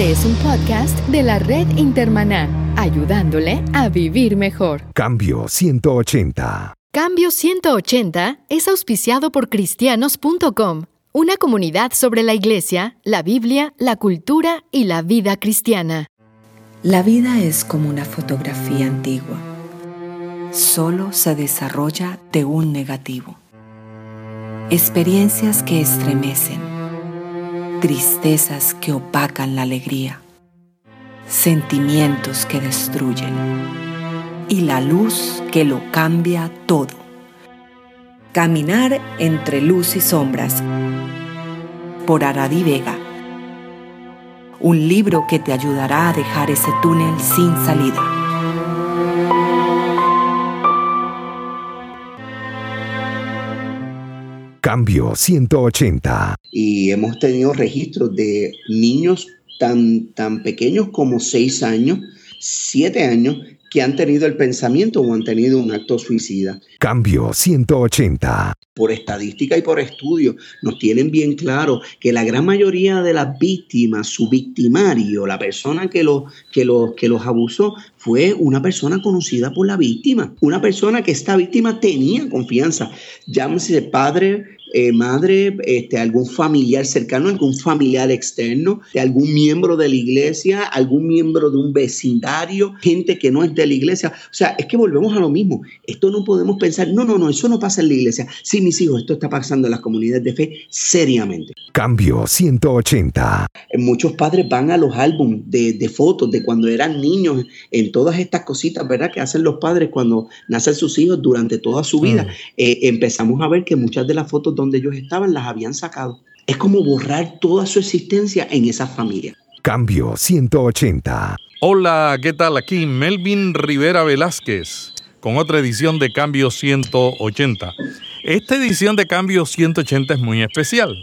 Este es un podcast de la red Intermaná, ayudándole a vivir mejor. Cambio 180. Cambio 180 es auspiciado por cristianos.com, una comunidad sobre la iglesia, la Biblia, la cultura y la vida cristiana. La vida es como una fotografía antigua. Solo se desarrolla de un negativo. Experiencias que estremecen tristezas que opacan la alegría, sentimientos que destruyen y la luz que lo cambia todo. Caminar entre luz y sombras por Aradi Vega. Un libro que te ayudará a dejar ese túnel sin salida. Cambio 180. Y hemos tenido registros de niños tan, tan pequeños como 6 años, 7 años, que han tenido el pensamiento o han tenido un acto suicida. Cambio 180. Por estadística y por estudio, nos tienen bien claro que la gran mayoría de las víctimas, su victimario, la persona que los, que los, que los abusó, fue una persona conocida por la víctima. Una persona que esta víctima tenía confianza. Llámese padre, eh, madre, este, algún familiar cercano, algún familiar externo, de algún miembro de la iglesia, algún miembro de un vecindario, gente que no es de la iglesia. O sea, es que volvemos a lo mismo. Esto no podemos pensar, no, no, no, eso no pasa en la iglesia. Sí, mis hijos, esto está pasando en las comunidades de fe seriamente. Cambio 180. Muchos padres van a los álbumes de, de fotos de cuando eran niños, en todas estas cositas, ¿verdad? Que hacen los padres cuando nacen sus hijos durante toda su vida. Mm. Eh, empezamos a ver que muchas de las fotos donde ellos estaban las habían sacado. Es como borrar toda su existencia en esa familia. Cambio 180. Hola, ¿qué tal? Aquí Melvin Rivera Velázquez con otra edición de Cambio 180. Esta edición de Cambio 180 es muy especial.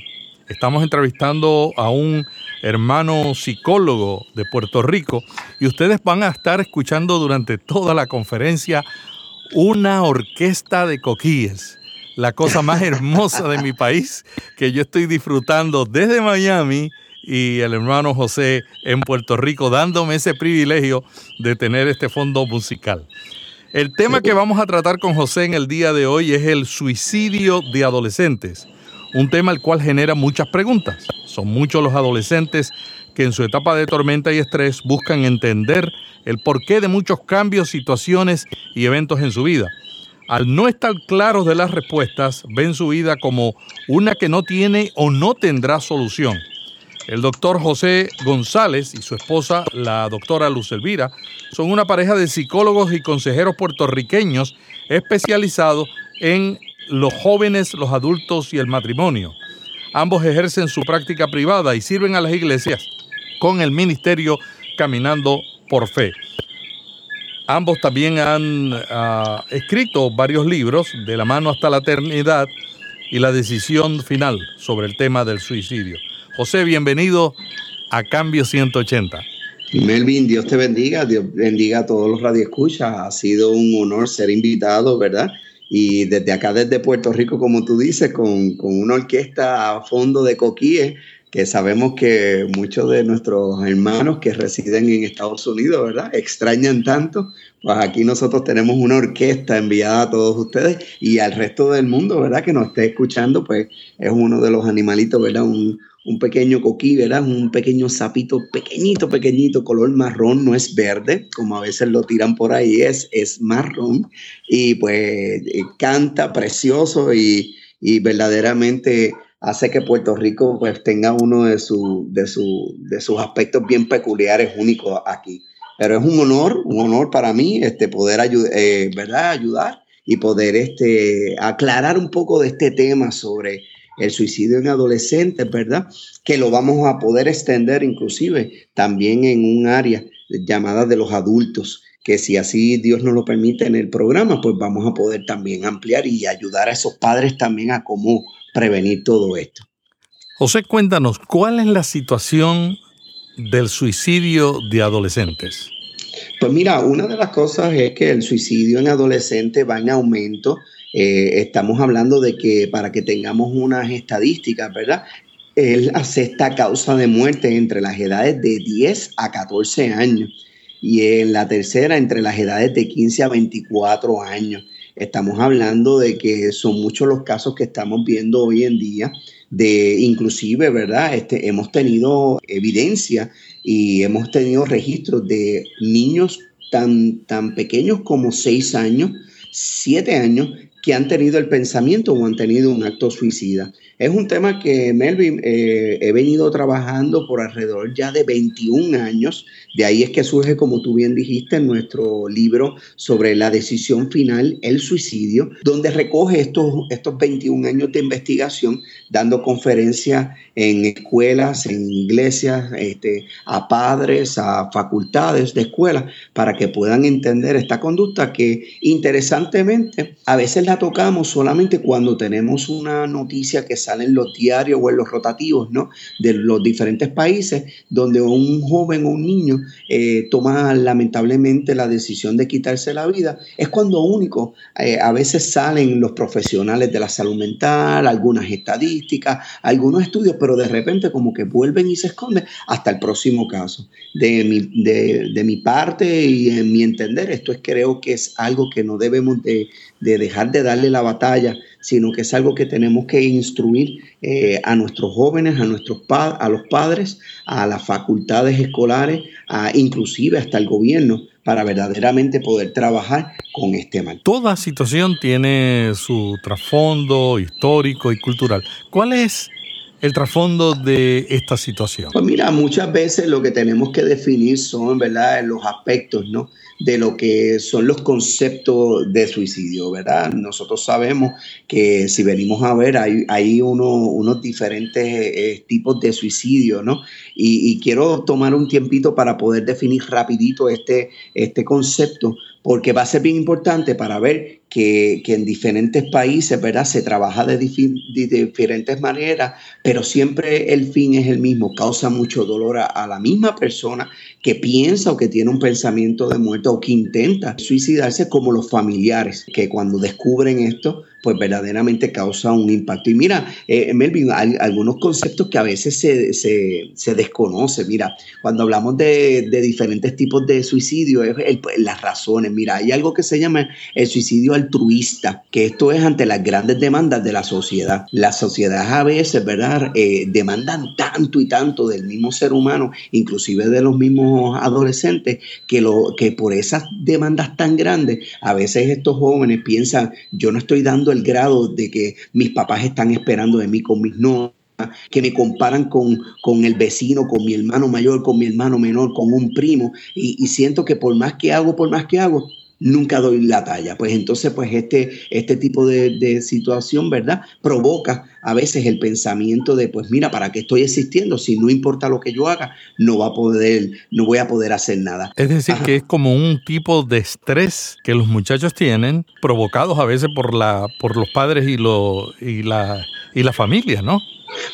Estamos entrevistando a un hermano psicólogo de Puerto Rico y ustedes van a estar escuchando durante toda la conferencia una orquesta de coquíes la cosa más hermosa de mi país que yo estoy disfrutando desde Miami y el hermano José en Puerto Rico dándome ese privilegio de tener este fondo musical. El tema que vamos a tratar con José en el día de hoy es el suicidio de adolescentes, un tema el cual genera muchas preguntas. Son muchos los adolescentes que en su etapa de tormenta y estrés buscan entender el porqué de muchos cambios, situaciones y eventos en su vida al no estar claros de las respuestas, ven su vida como una que no tiene o no tendrá solución. El doctor José González y su esposa, la doctora Luz Elvira, son una pareja de psicólogos y consejeros puertorriqueños especializados en los jóvenes, los adultos y el matrimonio. Ambos ejercen su práctica privada y sirven a las iglesias con el ministerio Caminando por Fe. Ambos también han ah, escrito varios libros, De la mano hasta la eternidad y La decisión final sobre el tema del suicidio. José, bienvenido a Cambio 180. Melvin, Dios te bendiga, Dios bendiga a todos los radioescuchas. Ha sido un honor ser invitado, ¿verdad? Y desde acá, desde Puerto Rico, como tú dices, con, con una orquesta a fondo de coquíes, que sabemos que muchos de nuestros hermanos que residen en Estados Unidos, ¿verdad? Extrañan tanto. Pues aquí nosotros tenemos una orquesta enviada a todos ustedes y al resto del mundo, ¿verdad? Que nos esté escuchando, pues es uno de los animalitos, ¿verdad? Un, pequeño coquí, ¿verdad? Un pequeño sapito pequeñito, pequeñito, color marrón, no es verde, como a veces lo tiran por ahí, es, es marrón. Y pues eh, canta precioso y, y verdaderamente hace que Puerto Rico pues tenga uno de, su, de, su, de sus aspectos bien peculiares, únicos aquí. Pero es un honor, un honor para mí este, poder eh, ¿verdad? ayudar y poder este, aclarar un poco de este tema sobre el suicidio en adolescentes, ¿verdad? Que lo vamos a poder extender inclusive también en un área llamada de los adultos, que si así Dios nos lo permite en el programa, pues vamos a poder también ampliar y ayudar a esos padres también a cómo prevenir todo esto. José, cuéntanos, ¿cuál es la situación del suicidio de adolescentes? Pues mira, una de las cosas es que el suicidio en adolescentes va en aumento. Eh, estamos hablando de que para que tengamos unas estadísticas, ¿verdad? es la sexta causa de muerte entre las edades de 10 a 14 años y en la tercera entre las edades de 15 a 24 años. Estamos hablando de que son muchos los casos que estamos viendo hoy en día de inclusive, ¿verdad? Este, hemos tenido evidencia y hemos tenido registros de niños tan, tan pequeños como 6 años, 7 años, que han tenido el pensamiento o han tenido un acto suicida. Es un tema que, Melvin, eh, he venido trabajando por alrededor ya de 21 años. De ahí es que surge, como tú bien dijiste, nuestro libro sobre la decisión final, el suicidio, donde recoge estos, estos 21 años de investigación, dando conferencias en escuelas, en iglesias, este, a padres, a facultades de escuelas, para que puedan entender esta conducta que interesantemente a veces la tocamos solamente cuando tenemos una noticia que sale en los diarios o en los rotativos ¿no? de los diferentes países, donde un joven o un niño eh, toma lamentablemente la decisión de quitarse la vida, es cuando único eh, a veces salen los profesionales de la salud mental, algunas estadísticas, algunos estudios, pero de repente como que vuelven y se esconden hasta el próximo caso. De mi, de, de mi parte y en mi entender, esto es creo que es algo que no debemos de, de dejar de darle la batalla, sino que es algo que tenemos que instruir eh, a nuestros jóvenes, a, nuestros a los padres, a las facultades escolares, a, inclusive hasta el gobierno, para verdaderamente poder trabajar con este mal. Toda situación tiene su trasfondo histórico y cultural. ¿Cuál es el trasfondo de esta situación? Pues mira, muchas veces lo que tenemos que definir son, ¿verdad?, los aspectos, ¿no? De lo que son los conceptos de suicidio, ¿verdad? Nosotros sabemos que si venimos a ver, hay, hay unos diferentes eh, tipos de suicidio, ¿no? Y, y, quiero tomar un tiempito para poder definir rapidito este, este concepto, porque va a ser bien importante para ver que, en diferentes países, ¿verdad? Se trabaja de, diferentes maneras, pero siempre el fin es el mismo, causa mucho dolor a, la misma persona que piensa o que tiene un pensamiento de muerte o que intenta suicidarse como los familiares, que cuando descubren esto, pues verdaderamente causa un impacto. Y mira, eh, Melvin, hay algunos conceptos que a veces se, se, desconocen. Mira, cuando hablamos de, de diferentes tipos de suicidio, es las razones. Mira, hay algo que se llama el suicidio altruista, que esto es ante las grandes demandas de la sociedad. Las sociedades a veces, ¿verdad?, eh, demandan tanto y tanto del mismo ser humano, inclusive de los mismos adolescentes, que, lo, que por esas demandas tan grandes, a veces estos jóvenes piensan, yo no estoy dando el grado de que mis papás están esperando de mí con mis no que me comparan con, con, el vecino, con mi hermano mayor, con mi hermano menor, con un primo, y, y siento que por más que hago, por más que hago, nunca doy la talla. Pues entonces, pues este, este tipo de, situación, ¿verdad? Provoca a veces el pensamiento de, pues mira, ¿para qué estoy existiendo? Si no importa lo que yo haga, no va a poder, no voy a poder hacer nada. Es decir, que es como un tipo de estrés que los muchachos tienen, provocados a veces por la, por los padres y lo, y la, y la familia, ¿no?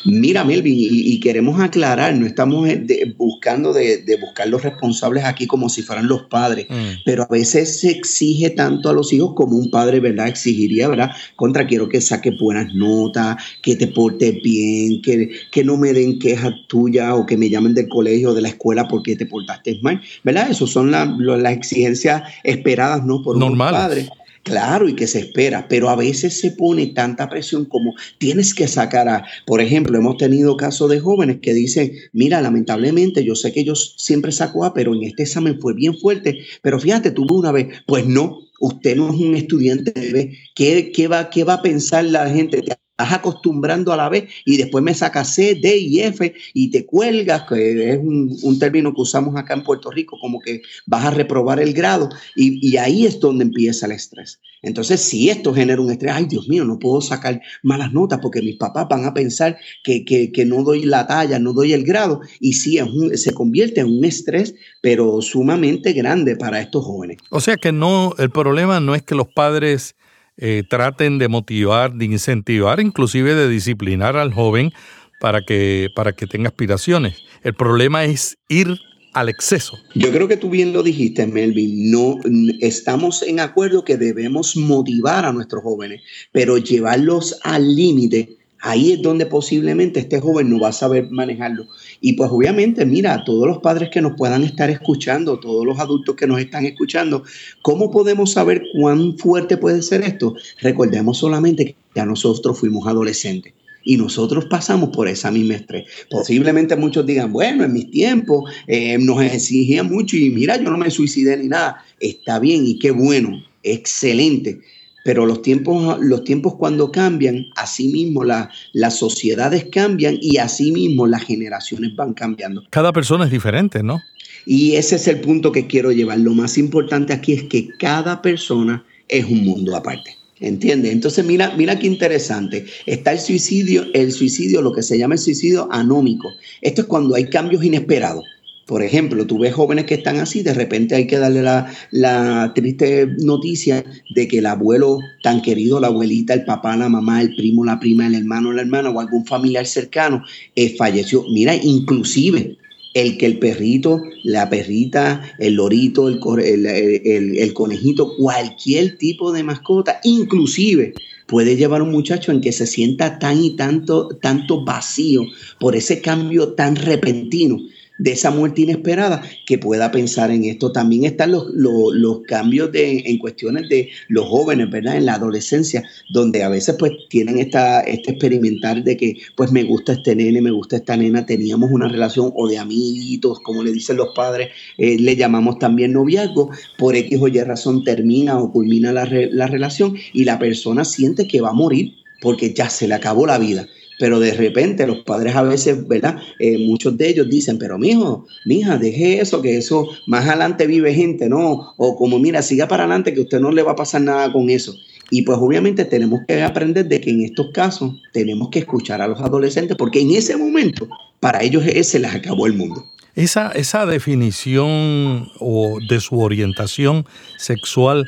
Mira, Melvin, y, queremos aclarar, no estamos eh, buscando de, buscar los responsables aquí como si fueran los padres, mm. pero a veces se exige tanto a los hijos como un padre, ¿verdad? Exigiría, ¿verdad? Contra, quiero que saque buenas notas, que te portes bien, que, que no me den quejas tuyas o que me llamen del colegio o de la escuela porque te portaste mal, ¿verdad? Esas son las exigencias esperadas, ¿no? Por un padre. Claro, y que se espera, pero a veces se pone tanta presión como tienes que sacar a, por ejemplo, hemos tenido casos de jóvenes que dicen, mira, lamentablemente yo sé que yo siempre saco A, pero en este examen fue bien fuerte, pero fíjate, tuve una vez, pues no, usted no es un estudiante ¿qué, qué, va, qué va a pensar la gente? Estás acostumbrando a la vez y después me sacas C, D y F y te cuelgas, que es un, término que usamos acá en Puerto Rico, como que vas a reprobar el grado y, y, ahí es donde empieza el estrés. Entonces, si esto genera un estrés, ay Dios mío, no puedo sacar malas notas porque mis papás van a pensar que, que, que no doy la talla, no doy el grado y sí, se convierte en un estrés, pero sumamente grande para estos jóvenes. O sea que no, el problema no es que los padres eh, traten de motivar, de incentivar, inclusive de disciplinar al joven para que, para que tenga aspiraciones. El problema es ir al exceso. Yo creo que tú bien lo dijiste, Melvin. No estamos en acuerdo que debemos motivar a nuestros jóvenes, pero llevarlos al límite ahí es donde posiblemente este joven no va a saber manejarlo. Y pues obviamente, mira, todos los padres que nos puedan estar escuchando, todos los adultos que nos están escuchando, ¿cómo podemos saber cuán fuerte puede ser esto? Recordemos solamente que ya nosotros fuimos adolescentes. Y nosotros pasamos por esa misma estrés. Posiblemente muchos digan, bueno, en mis tiempos eh, nos exigía mucho y mira, yo no me suicidé ni nada. Está bien y qué bueno, excelente. Pero los tiempos, los tiempos cuando cambian, asimismo la, las sociedades cambian y asimismo las generaciones van cambiando. Cada persona es diferente, ¿no? Y ese es el punto que quiero llevar. Lo más importante aquí es que cada persona es un mundo aparte. ¿Entiendes? Entonces, mira, mira qué interesante. Está el suicidio, el suicidio, lo que se llama el suicidio anómico. Esto es cuando hay cambios inesperados. Por ejemplo, tú ves jóvenes que están así, de repente hay que darle la, triste noticia de que el abuelo tan querido, la abuelita, el papá, la mamá, el primo, la prima, el hermano, la hermana o algún familiar cercano eh, falleció. Mira, inclusive el que el perrito, la perrita, el lorito, el, el, el, conejito, cualquier tipo de mascota, inclusive puede llevar a un muchacho en que se sienta tan y tanto, tanto vacío por ese cambio tan repentino de esa muerte inesperada que pueda pensar en esto. También están los, los, cambios de, en cuestiones de los jóvenes, ¿verdad? En la adolescencia, donde a veces pues tienen esta, este experimentar de que pues me gusta este nene, me gusta esta nena, teníamos una relación o de amiguitos, como le dicen los padres, eh, le llamamos también noviazgo, por X o Y razón termina o culmina la, la relación y la persona siente que va a morir porque ya se le acabó la vida pero de repente los padres a veces, ¿verdad? Eh, muchos de ellos dicen, pero mijo, mija, deje eso, que eso más adelante vive gente, ¿no? O como, mira, siga para adelante, que usted no le va a pasar nada con eso. Y pues obviamente tenemos que aprender de que en estos casos tenemos que escuchar a los adolescentes, porque en ese momento para ellos se les acabó el mundo. Esa, esa definición o de su orientación sexual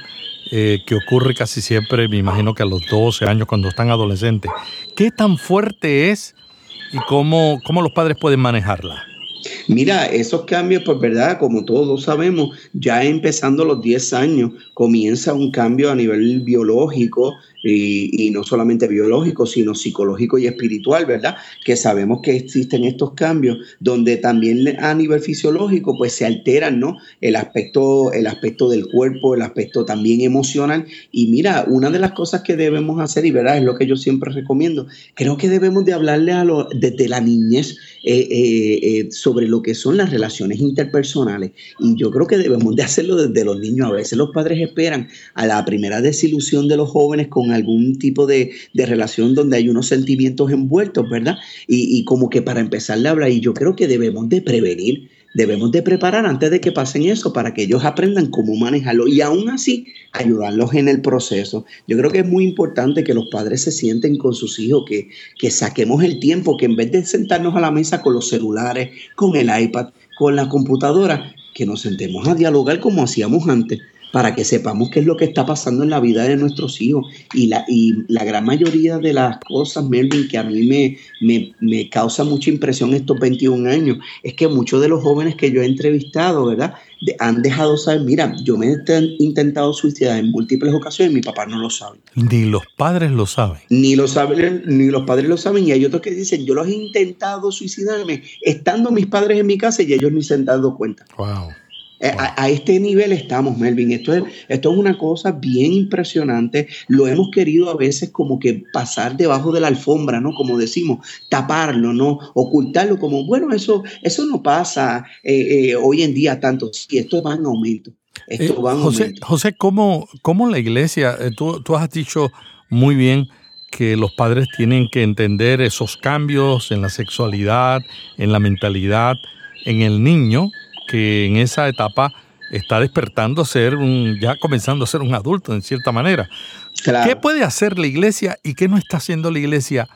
eh, que ocurre casi siempre, me imagino que a los 12 años cuando están adolescentes. ¿Qué tan fuerte es y cómo, cómo los padres pueden manejarla? Mira, esos cambios, pues verdad, como todos sabemos, ya empezando los 10 años, comienza un cambio a nivel biológico y, no solamente biológico, sino psicológico y espiritual, ¿verdad? Que sabemos que existen estos cambios donde también a nivel fisiológico, pues se alteran, ¿no? El aspecto, el aspecto del cuerpo, el aspecto también emocional. Y mira, una de las cosas que debemos hacer, y verdad, es lo que yo siempre recomiendo, creo que debemos de hablarle a los, desde la niñez eh, eh, eh, sobre lo que son las relaciones interpersonales. Y yo creo que debemos de hacerlo desde los niños. A veces los padres esperan a la primera desilusión de los jóvenes con algún tipo de, relación donde hay unos sentimientos envueltos, ¿verdad? Y, y como que para empezar a hablar, y yo creo que debemos de prevenir debemos de preparar antes de que pasen eso para que ellos aprendan cómo manejarlo y aún así ayudarlos en el proceso. Yo creo que es muy importante que los padres se sienten con sus hijos, que, que saquemos el tiempo, que en vez de sentarnos a la mesa con los celulares, con el iPad, con la computadora, que nos sentemos a dialogar como hacíamos antes para que sepamos qué es lo que está pasando en la vida de nuestros hijos. Y la, y la gran mayoría de las cosas, Melvin, que a mí me, me, causa mucha impresión estos 21 años, es que muchos de los jóvenes que yo he entrevistado, ¿verdad? han dejado saber, mira, yo me he intentado suicidar en múltiples ocasiones y mi papá no lo sabe. Ni los padres lo saben. Ni lo saben, ni los padres lo saben. Y hay otros que dicen, yo los he intentado suicidarme estando mis padres en mi casa y ellos ni se han dado cuenta. Wow. Eh, a, este nivel estamos, Melvin. Esto es, esto es una cosa bien impresionante. Lo hemos querido a veces como que pasar debajo de la alfombra, ¿no? Como decimos, taparlo, ¿no? Ocultarlo como, bueno, eso, eso no pasa eh, eh, hoy en día tanto. Sí, esto va en aumento. Esto va en José, aumento. José, ¿cómo, ¿cómo, la iglesia, tú, tú has dicho muy bien que los padres tienen que entender esos cambios en la sexualidad, en la mentalidad, en el niño, que en esa etapa está despertando a ser un, ya comenzando a ser un adulto en cierta manera. ¿Qué puede hacer la iglesia y qué no está haciendo la iglesia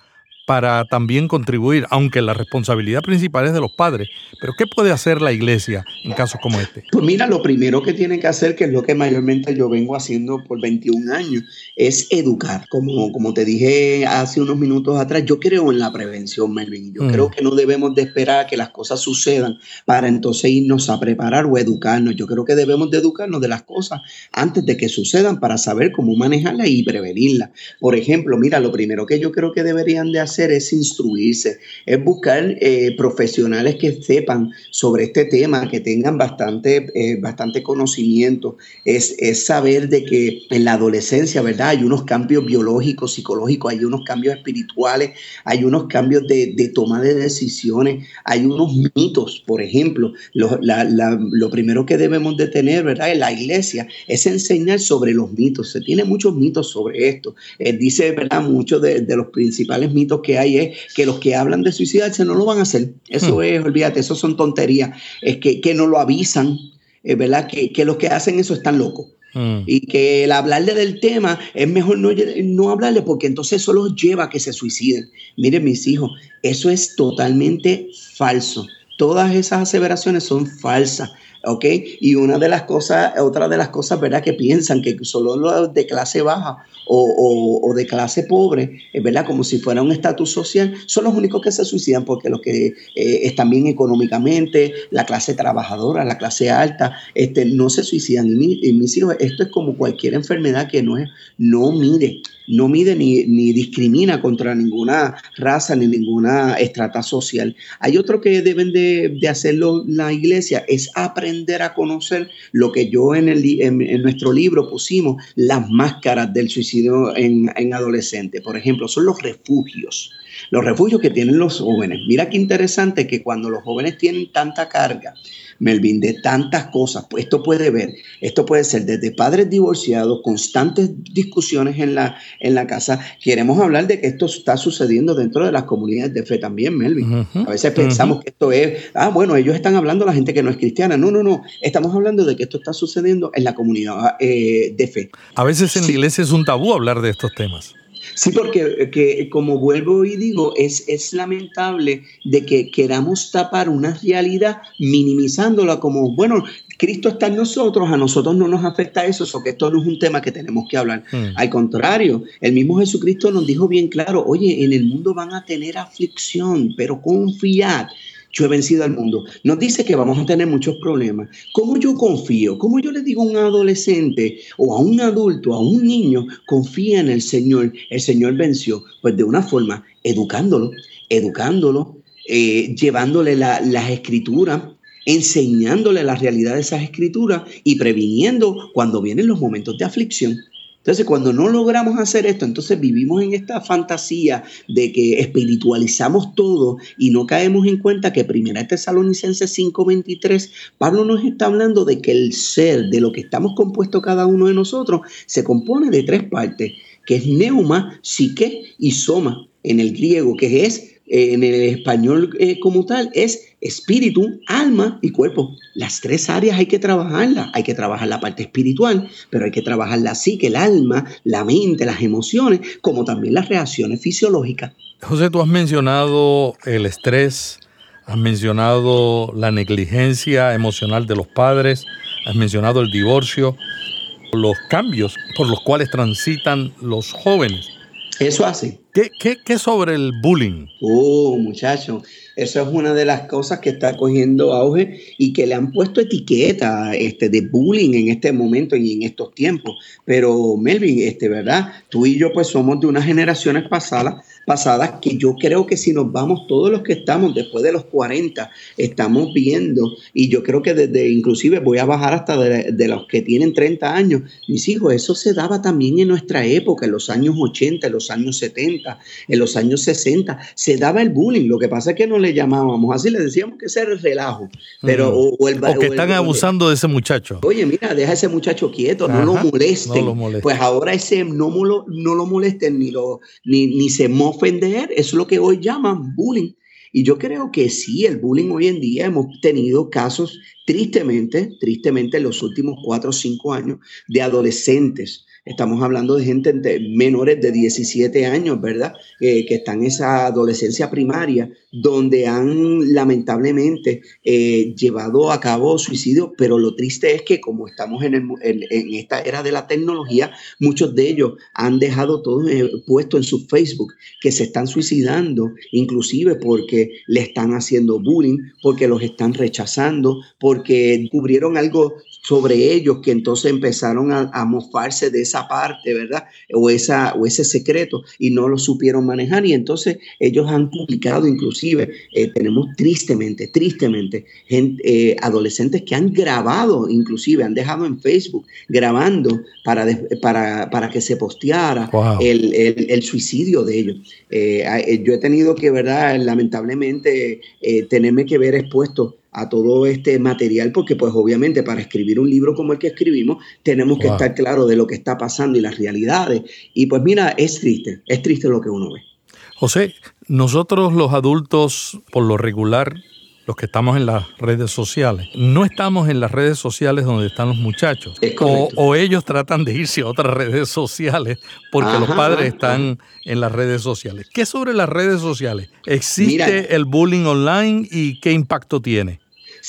para también contribuir, aunque la responsabilidad principal es de los padres. Pero ¿qué puede hacer la iglesia en casos como este? Pues mira, lo primero que tiene que hacer, que es lo que mayormente yo vengo haciendo por 21 años, es educar. Como, como te dije hace unos minutos atrás, yo creo en la prevención, Melvin. Yo mm. creo que no debemos de esperar a que las cosas sucedan para entonces irnos a preparar o educarnos. Yo creo que debemos de educarnos de las cosas antes de que sucedan para saber cómo manejarlas y prevenirlas. Por ejemplo, mira, lo primero que yo creo que deberían de hacer hacer es instruirse, es buscar eh, profesionales que sepan sobre este tema, que tengan bastante, eh, bastante conocimiento, es, es, saber de que en la adolescencia, ¿verdad? Hay unos cambios biológicos, psicológicos, hay unos cambios espirituales, hay unos cambios de, de toma de decisiones, hay unos mitos, por ejemplo, lo, lo primero que debemos de tener, ¿verdad? En la iglesia es enseñar sobre los mitos, se tiene muchos mitos sobre esto, eh, dice, ¿verdad? Muchos de, de, los principales mitos que hay es que los que hablan de suicidarse no lo van a hacer, eso hmm. es, olvídate, eso son tonterías, es que, que no lo avisan, eh, ¿verdad? Que, que los que hacen eso están locos. Hmm. Y que el hablarle del tema es mejor no, no hablarle porque entonces eso los lleva a que se suiciden. Miren mis hijos, eso es totalmente falso. Todas esas aseveraciones son falsas. ¿Ok? Y una de las cosas, otra de las cosas, ¿verdad? Que piensan que solo los de clase baja o, de clase pobre, ¿verdad? Como si fuera un estatus social, son los únicos que se suicidan porque los que eh, están bien económicamente, la clase trabajadora, la clase alta, este, no se suicidan. Y, mis hijos, esto es como cualquier enfermedad que no es, no mide, no mide ni, ni discrimina contra ninguna raza ni ninguna estrata social. Hay otro que deben de, de hacerlo la iglesia, es aprender a conocer lo que yo en, el, en nuestro libro pusimos, las máscaras del suicidio en, en adolescentes. Por ejemplo, son los refugios. Los refugios que tienen los jóvenes. Mira qué interesante que cuando los jóvenes tienen tanta carga, Melvin, de tantas cosas, pues esto puede ver, esto puede ser desde padres divorciados, constantes discusiones en la, en la casa. Queremos hablar de que esto está sucediendo dentro de las comunidades de fe también, Melvin. a veces pensamos que esto es, ah, bueno, ellos están hablando la gente que no es cristiana. No, no, no. Estamos hablando de que esto está sucediendo en la comunidad eh, de fe. A veces en la iglesia es un tabú hablar de estos temas. Sí, porque que, como vuelvo y digo, es, es lamentable de que queramos tapar una realidad minimizándola como, bueno, Cristo está en nosotros, a nosotros no nos afecta eso, o que esto no es un tema que tenemos que hablar. Hmm. Al contrario, el mismo Jesucristo nos dijo bien claro, oye, en el mundo van a tener aflicción, pero confiad yo he vencido al mundo. Nos dice que vamos a tener muchos problemas. ¿Cómo yo confío? ¿Cómo yo le digo a un adolescente o a un adulto, a un niño, confía en el Señor? El Señor venció. Pues de una forma, educándolo, educándolo, eh, llevándole las escrituras, enseñándole la realidad de esas escrituras y previniendo cuando vienen los momentos de aflicción. Entonces, cuando no logramos hacer esto, entonces vivimos en esta fantasía de que espiritualizamos todo y no caemos en cuenta que Primera Tesalonicenses 5:23, Pablo nos está hablando de que el ser, de lo que estamos compuestos cada uno de nosotros, se compone de tres partes, que es neuma, psique y soma en el griego, que es en el español eh, como tal es espíritu, alma y cuerpo. Las tres áreas hay que trabajarlas. Hay que trabajar la parte espiritual, pero hay que trabajar la psique, el alma, la mente, las emociones, como también las reacciones fisiológicas. José, tú has mencionado el estrés, has mencionado la negligencia emocional de los padres, has mencionado el divorcio, los cambios por los cuales transitan los jóvenes. Eso hace. ¿Qué, qué, qué sobre el bullying? Oh, muchacho, eso es una de las cosas que está cogiendo auge y que le han puesto etiqueta este, de bullying en este momento y en estos tiempos. Pero Melvin, este, ¿verdad? Tú y yo pues somos de unas generaciones pasadas pasadas que yo creo que si nos vamos todos los que estamos después de los 40, estamos viendo, y yo creo que desde, inclusive voy a bajar hasta de, los que tienen 30 años, mis hijos, eso se daba también en nuestra época, en los años 80, en los años 70, en los años 60, se daba el bullying, lo que pasa es que no le llamábamos así, le decíamos que ese era el relajo, pero o, el, que están abusando de ese muchacho. Oye, mira, deja a ese muchacho quieto, no, lo molesten. Pues ahora ese no, lo, no lo molesten ni, lo, ni, ni se mofen ofender, es lo que hoy llaman bullying. Y yo creo que sí, el bullying hoy en día hemos tenido casos, tristemente, tristemente en los últimos cuatro o cinco años, de adolescentes Estamos hablando de gente menores de 17 años, ¿verdad? Eh, que están en esa adolescencia primaria, donde han lamentablemente eh, llevado a cabo suicidio, pero lo triste es que como estamos en, esta era de la tecnología, muchos de ellos han dejado todo eh, puesto en su Facebook, que se están suicidando, inclusive porque le están haciendo bullying, porque los están rechazando, porque cubrieron algo sobre ellos que entonces empezaron a, a mofarse de esa parte, ¿verdad? O, esa, o ese secreto y no lo supieron manejar y entonces ellos han publicado inclusive, eh, tenemos tristemente, tristemente, gente, adolescentes que han grabado, inclusive han dejado en Facebook grabando para, para, para que se posteara el, el, suicidio de ellos. yo he tenido que, ¿verdad? Lamentablemente, tenerme que ver expuesto a todo este material, porque pues obviamente para escribir un libro como el que escribimos tenemos que estar claros de lo que está pasando y las realidades. Y pues mira, es triste, es triste lo que uno ve. José, nosotros los adultos por lo regular los que estamos en las redes sociales, no estamos en las redes sociales donde están los muchachos. O, ellos tratan de irse a otras redes sociales porque los padres están en las redes sociales. ¿Qué sobre las redes sociales? ¿Existe el bullying online y qué impacto tiene?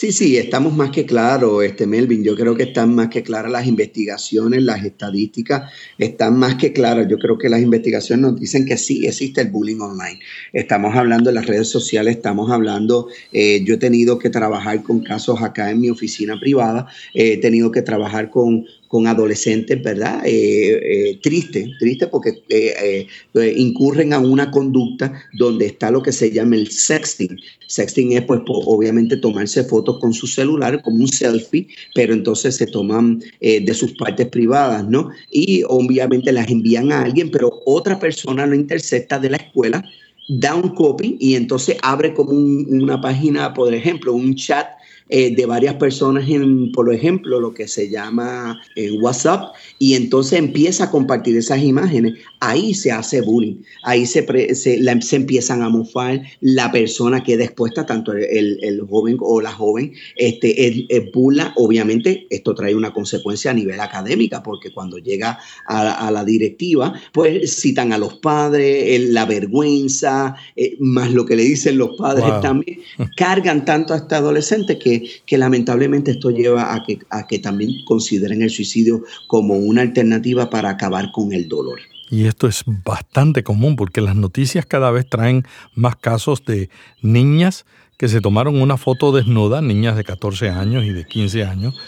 Sí, sí, estamos más que claros, este Melvin. Yo creo que están más que claras las investigaciones, las estadísticas están más que claras. Yo creo que las investigaciones nos dicen que sí existe el bullying online. Estamos hablando de las redes sociales, estamos hablando, eh, yo he tenido que trabajar con casos acá en mi oficina privada, he tenido que trabajar con con adolescentes, ¿verdad? Eh, eh, triste, triste porque eh, incurren a una conducta donde está lo que se llama el sexting. Sexting es, pues, obviamente tomarse fotos con su celular como un selfie, pero entonces se toman de sus partes privadas, ¿no? Y obviamente las envían a alguien, pero otra persona lo intercepta de la escuela da un copy y entonces abre como una página, por ejemplo, un chat eh, de varias personas en, por ejemplo, lo que se llama eh, WhatsApp, y entonces empieza a compartir esas imágenes. Ahí se hace bullying, ahí se, se, empiezan a mofar, la persona queda expuesta, tanto el, joven o la joven, este, el, bula, obviamente esto trae una consecuencia a nivel académica, porque cuando llega a, la directiva, pues citan a los padres, la vergüenza, eh, más lo que le dicen los padres también, cargan tanto a este adolescente que que, lamentablemente esto lleva a que, a que también consideren el suicidio como una alternativa para acabar con el dolor. Y esto es bastante común porque las noticias cada vez traen más casos de niñas que se tomaron una foto desnuda, niñas de 14 años y de 15 años,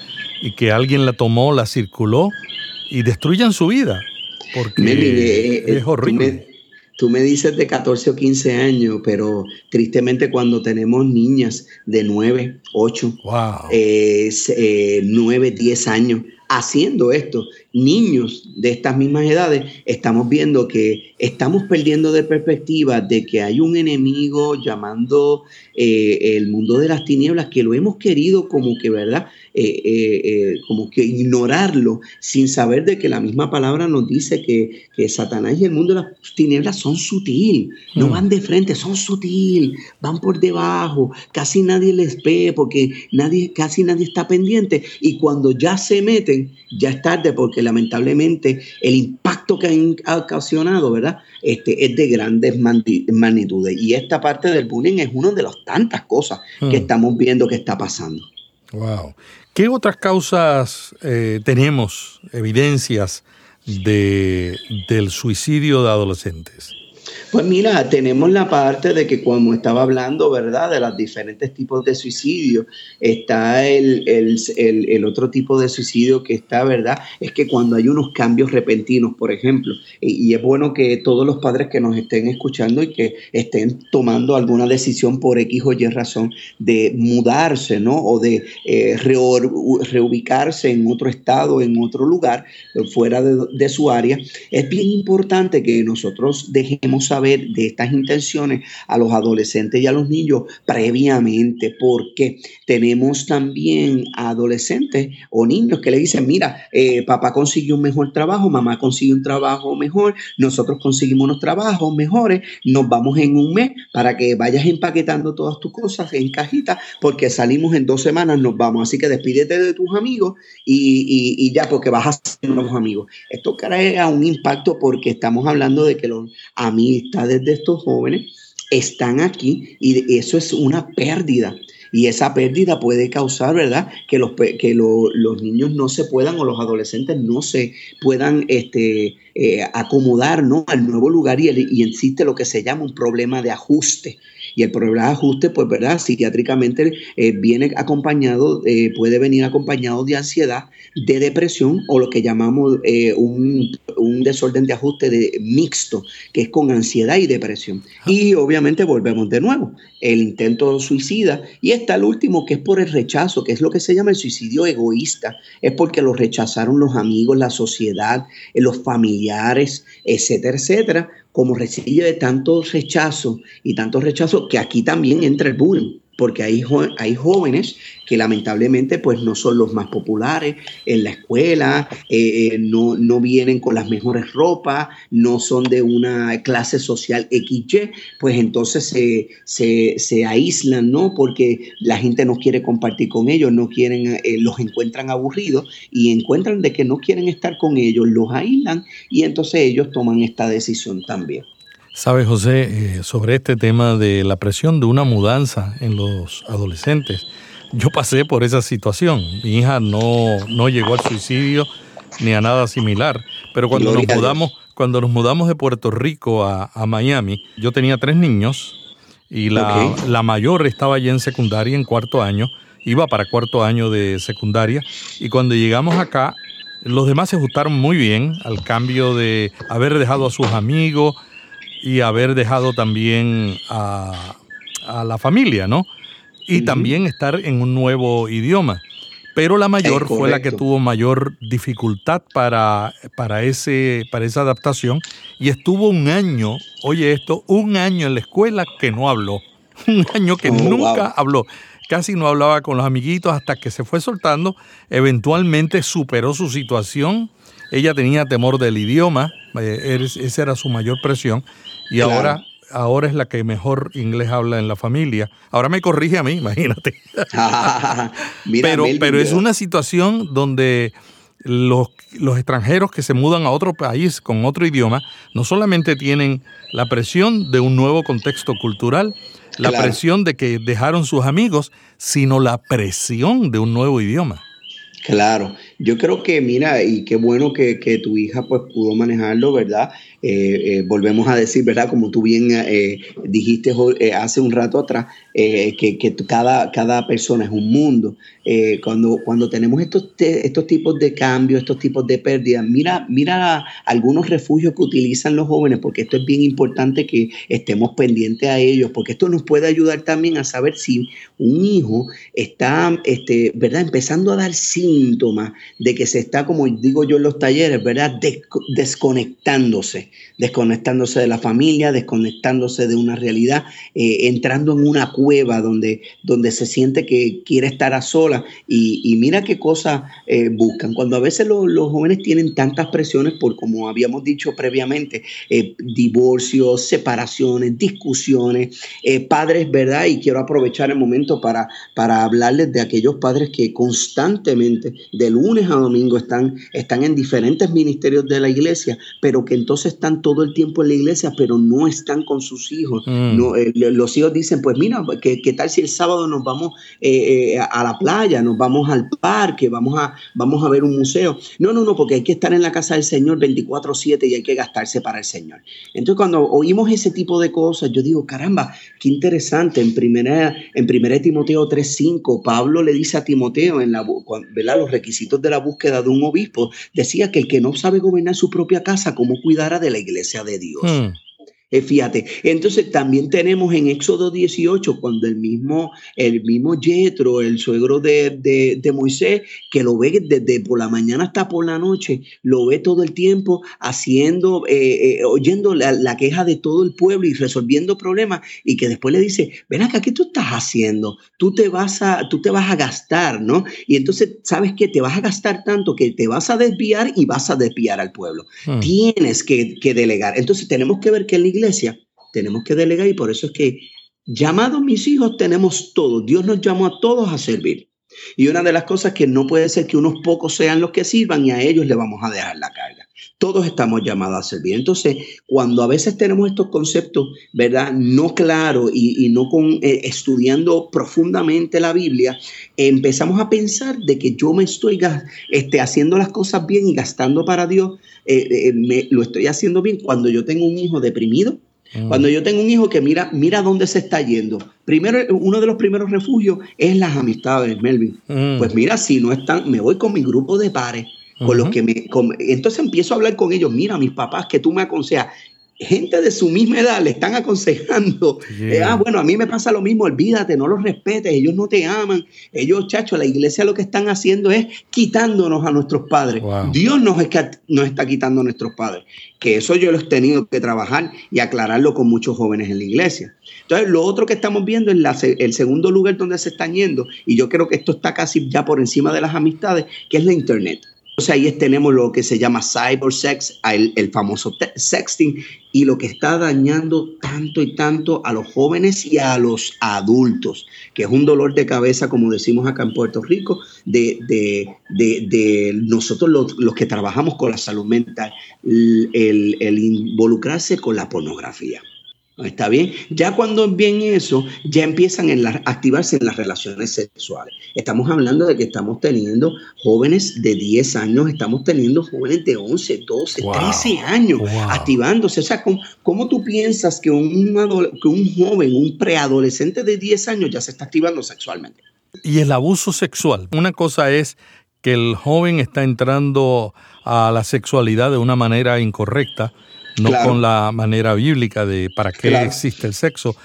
y que alguien la tomó, la circuló y destruyan su vida. Porque eh, es horrible. Tú me dices de 14 o 15 años, pero tristemente cuando tenemos niñas de 9, 8, 9, 10 años haciendo esto, niños de estas mismas edades, estamos viendo que estamos perdiendo de perspectiva de que hay un enemigo llamando eh, el mundo de las tinieblas, que lo hemos querido como que, ¿verdad? Eh, eh, como que ignorarlo sin saber de que la misma palabra nos dice que, que Satanás y el mundo de las tinieblas son sutil, no mm. van de frente, son sutil, van por debajo, casi nadie les ve porque nadie, casi nadie está pendiente y cuando ya se meten, ya es tarde porque lamentablemente el impacto que ha ocasionado, ¿verdad? Este, es de grandes magnitudes y esta parte del bullying es una de las tantas cosas que mm. estamos viendo que está pasando. Wow. ¿Qué otras causas eh, tenemos, evidencias de, del suicidio de adolescentes? Pues mira, tenemos la parte de que como estaba hablando, ¿verdad? De los diferentes tipos de suicidio, está el, el, otro tipo de suicidio que está, ¿verdad? Es que cuando hay unos cambios repentinos, por ejemplo, y, es bueno que todos los padres que nos estén escuchando y que estén tomando alguna decisión por X o Y razón de mudarse, ¿no? O de eh, reubicarse en otro estado, en otro lugar, fuera de, de su área, es bien importante que nosotros dejemos saber de estas intenciones a los adolescentes y a los niños previamente, porque tenemos también adolescentes o niños que le dicen, mira, eh, papá consiguió un mejor trabajo, mamá consiguió un trabajo mejor, nosotros conseguimos unos trabajos mejores, nos vamos en un mes para que vayas empaquetando todas tus cosas en cajita, porque salimos en dos semanas, nos vamos, así que despídete de tus amigos y, y ya, porque vas a ser nuevos amigos. Esto crea un impacto porque estamos hablando de que los amigos de estos jóvenes están aquí y eso es una pérdida. Y esa pérdida puede causar, ¿verdad?, que los, que los niños no se puedan o los adolescentes no se puedan este, eh, acomodar ¿no? al nuevo lugar y, y existe lo que se llama un problema de ajuste. Y el problema de ajuste, pues, ¿verdad? Psiquiátricamente eh, viene acompañado, eh, puede venir acompañado de ansiedad, de depresión o lo que llamamos eh, un, desorden de ajuste de, mixto, que es con ansiedad y depresión. Y obviamente volvemos de nuevo, el intento suicida. Y está el último, que es por el rechazo, que es lo que se llama el suicidio egoísta. Es porque lo rechazaron los amigos, la sociedad, los familiares, etcétera, etcétera como recibe tanto rechazo y tanto rechazo que aquí también entra el bullying porque hay, hay jóvenes que lamentablemente pues no son los más populares en la escuela, eh, eh, no, no, vienen con las mejores ropas, no son de una clase social XY, pues entonces se, se, se aíslan, ¿no? Porque la gente no quiere compartir con ellos, no quieren, eh, los encuentran aburridos y encuentran de que no quieren estar con ellos, los aíslan y entonces ellos toman esta decisión también. Sabe, José, eh, sobre este tema de la presión de una mudanza en los adolescentes, yo pasé por esa situación. Mi hija no, no llegó al suicidio ni a nada similar, pero cuando nos mudamos, cuando nos mudamos de Puerto Rico a, Miami, yo tenía tres niños y la, la mayor estaba ya en secundaria, en cuarto año, iba para cuarto año de secundaria, y cuando llegamos acá, los demás se ajustaron muy bien al cambio de haber dejado a sus amigos, y haber dejado también a, la familia, ¿no? Y también estar en un nuevo idioma. Pero la mayor fue la que tuvo mayor dificultad para, para, ese, para esa adaptación y estuvo un año, oye esto, un año en la escuela que no habló. Un año que oh, nunca habló casi no hablaba con los amiguitos hasta que se fue soltando, eventualmente superó su situación, ella tenía temor del idioma, eh, esa era su mayor presión, y ahora, ahora es la que mejor inglés habla en la familia. Ahora me corrige a mí, imagínate. pero pero es una situación donde los, los, extranjeros que se mudan a otro país con otro idioma no solamente tienen la presión de un nuevo contexto cultural, la presión de que dejaron sus amigos, sino la presión de un nuevo idioma. Claro, yo creo que, mira, y qué bueno que, que tu hija pues pudo manejarlo, ¿verdad? Eh, eh, volvemos a decir, ¿verdad? Como tú bien eh, dijiste hace un rato atrás, que, que, cada, cada persona es un mundo. cuando, cuando tenemos estos, estos tipos de cambios, estos tipos de pérdidas, mira, mira algunos refugios que utilizan los jóvenes, porque esto es bien importante que estemos pendientes a ellos, porque esto nos puede ayudar también a saber si un hijo está, este, ¿verdad? Empezando a dar síntomas de que se está, como digo yo en los talleres, ¿verdad? desconectándose desconectándose de la familia, desconectándose de una realidad, eh, entrando en una cueva donde, donde se siente que quiere estar a sola y, mira qué cosas eh, buscan. Cuando a veces los jóvenes tienen tantas presiones por, como habíamos dicho previamente, eh, divorcios, separaciones, discusiones, padres, ¿verdad? Y quiero aprovechar el momento para, para hablarles de aquellos padres que constantemente, de lunes a domingo, están, están en diferentes ministerios de la iglesia, pero que entonces están todo el tiempo en la iglesia, pero no están con sus hijos. Mm. No, eh, los hijos dicen, pues mira, ¿qué, ¿qué, tal si el sábado nos vamos eh, eh, a la playa, nos vamos al parque, vamos a, vamos a ver un museo? No, no, no, porque hay que estar en la casa del Señor 24/7 y hay que gastarse para el Señor. Entonces cuando oímos ese tipo de cosas, yo digo, caramba, qué interesante. En primera, en primera Timoteo 3:5, Pablo le dice a Timoteo en la, ¿verdad? los requisitos de la búsqueda de un obispo, decía que el que no sabe gobernar su propia casa, ¿cómo cuidara de la iglesia de Dios. Hmm. Eh, fíjate, entonces también tenemos en Éxodo 18, cuando el mismo, el mismo Yetro, el suegro de, Moisés, que lo ve desde por la mañana hasta por la noche, lo ve todo el tiempo haciendo, eh, eh, oyendo la, queja de todo el pueblo y resolviendo problemas, y que después le dice, ven acá, ¿qué tú estás haciendo? Tú te vas a, tú te vas a gastar, ¿no? Y entonces, ¿sabes qué? Te vas a gastar tanto que te vas a desviar y vas a desviar al pueblo. Hmm. Tienes que, que delegar. Entonces tenemos que ver que la iglesia tenemos que delegar y por eso es que llamados mis hijos tenemos todos. Dios nos llamó a todos a servir. Y una de las cosas que no puede ser que unos pocos sean los que sirvan y a ellos le vamos a dejar la carga. Todos estamos llamados a servir. Entonces, cuando a veces tenemos estos conceptos, ¿verdad? No claros y, no con, eh, estudiando profundamente la Biblia, empezamos a pensar de que yo me estoy este, haciendo las cosas bien y gastando para Dios, eh, eh, me, lo estoy haciendo bien cuando yo tengo un hijo deprimido, mm. cuando yo tengo un hijo que mira, mira dónde se está yendo. Primero, uno de los primeros refugios es las amistades, Melvin. Mm. Pues mira, si no están, me voy con mi grupo de pares con los que me... entonces empiezo a hablar con ellos, mira, mis papás, que tú me aconsejas. Gente de su misma edad le están aconsejando, eh, ah, bueno, a mí me pasa lo mismo, olvídate, no los respetes, ellos no te aman, ellos, chacho, la iglesia lo que están haciendo es quitándonos a nuestros padres. Dios nos, nos está quitando a nuestros padres, que eso yo lo he tenido que trabajar y aclararlo con muchos jóvenes en la iglesia. Entonces, lo otro que estamos viendo es el segundo lugar donde se están yendo, y yo creo que esto está casi ya por encima de las amistades, que es la internet. Entonces ahí tenemos lo que se llama cybersex, el, el famoso sexting, y lo que está dañando tanto y tanto a los jóvenes y a los adultos, que es un dolor de cabeza, como decimos acá en Puerto Rico, de, de, nosotros los, que trabajamos con la salud mental, el involucrarse con la pornografía. ¿Está bien? Ya cuando ven eso, ya empiezan a activarse en las relaciones sexuales. Estamos hablando de que estamos teniendo jóvenes de 10 años, estamos teniendo jóvenes de 11, 12, 13 años activándose. O sea, ¿cómo, tú piensas que un, que un joven, un preadolescente de 10 años ya se está activando sexualmente? Y el abuso sexual. Una cosa es que el joven está entrando a la sexualidad de una manera incorrecta no con la manera bíblica de para qué existe el sexo.